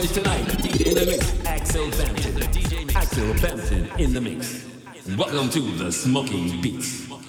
voice tonight. In the mix, Axel Bampton. Axel Bampton in the mix. Welcome to the Smoking Beats.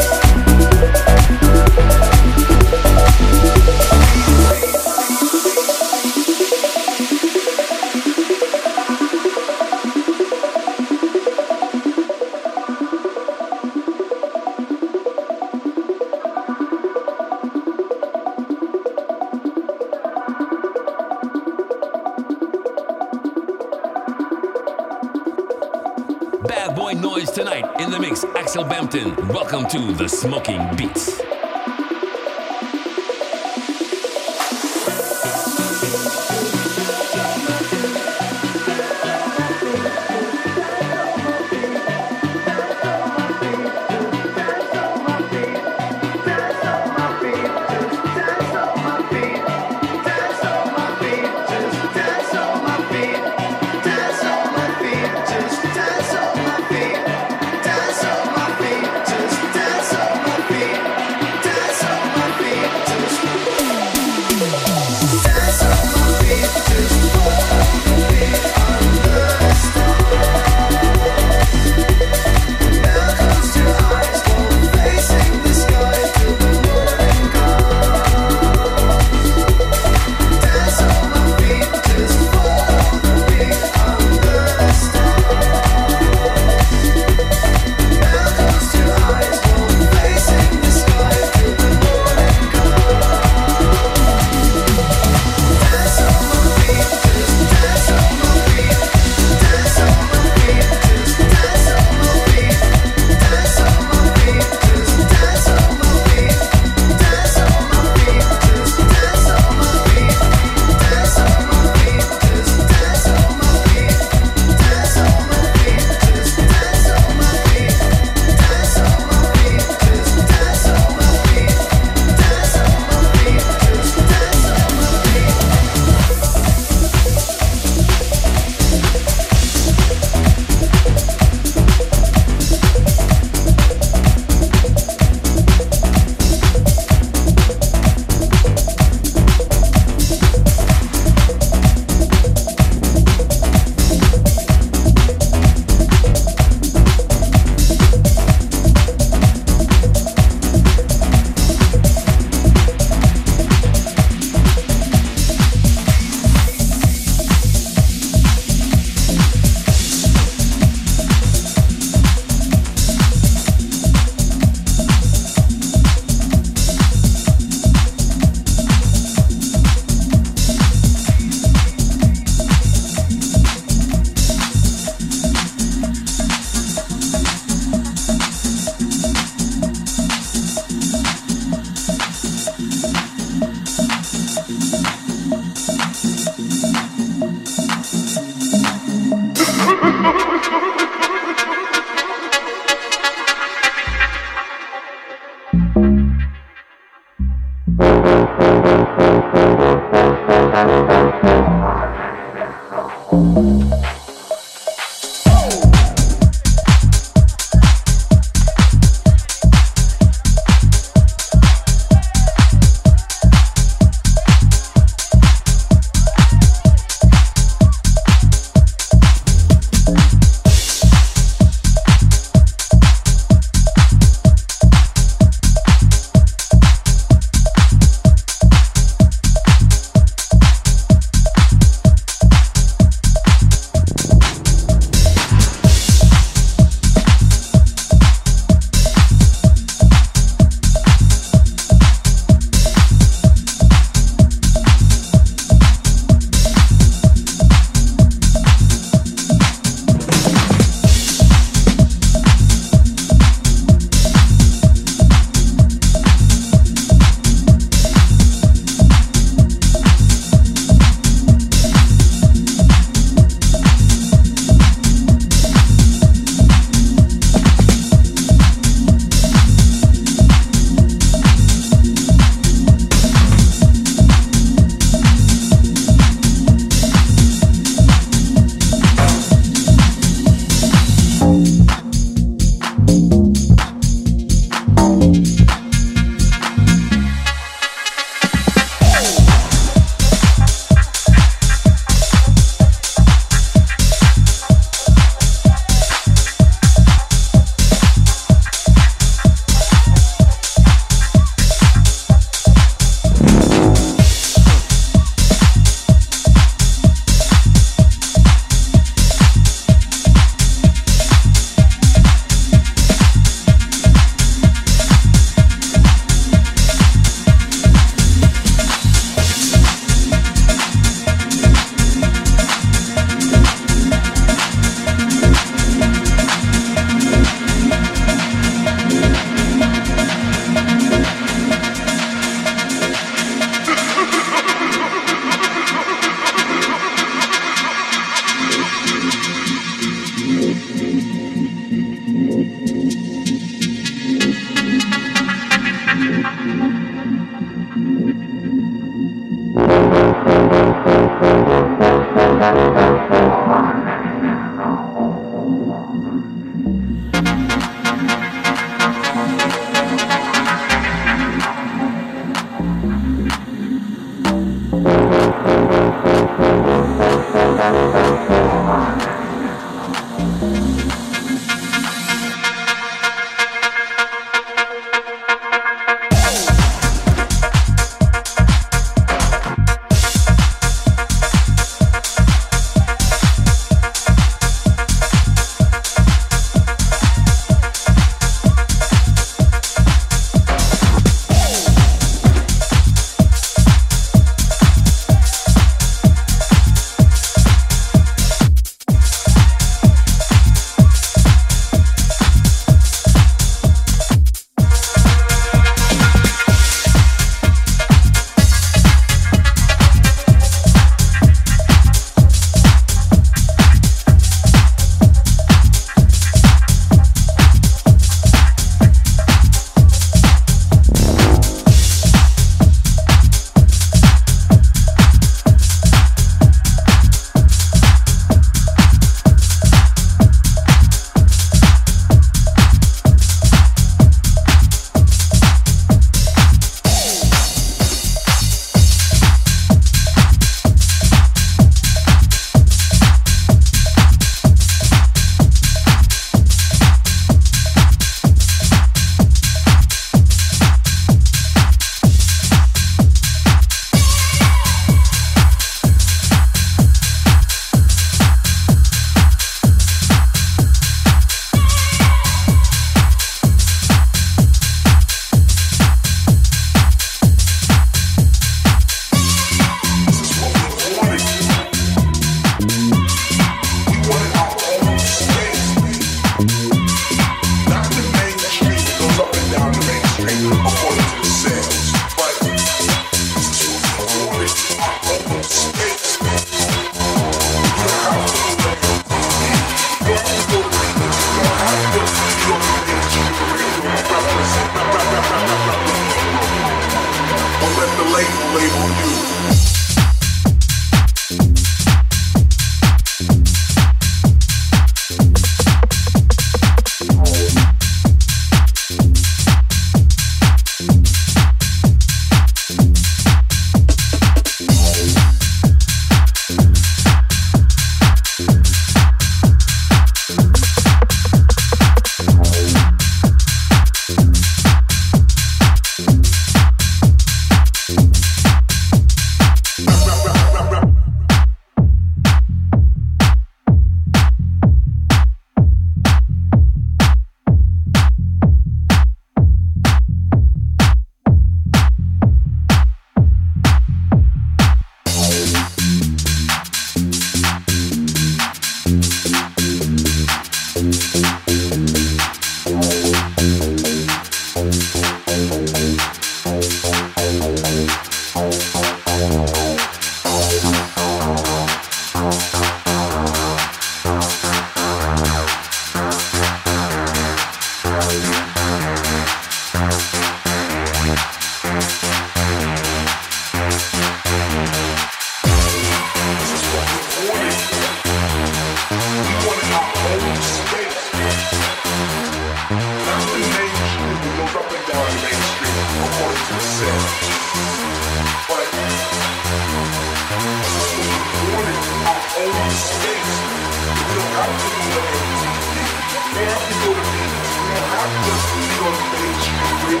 Don't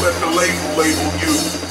let the label label you.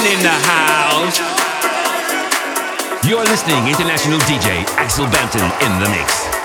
in the house. You're listening, international DJ Axel Banton in the mix.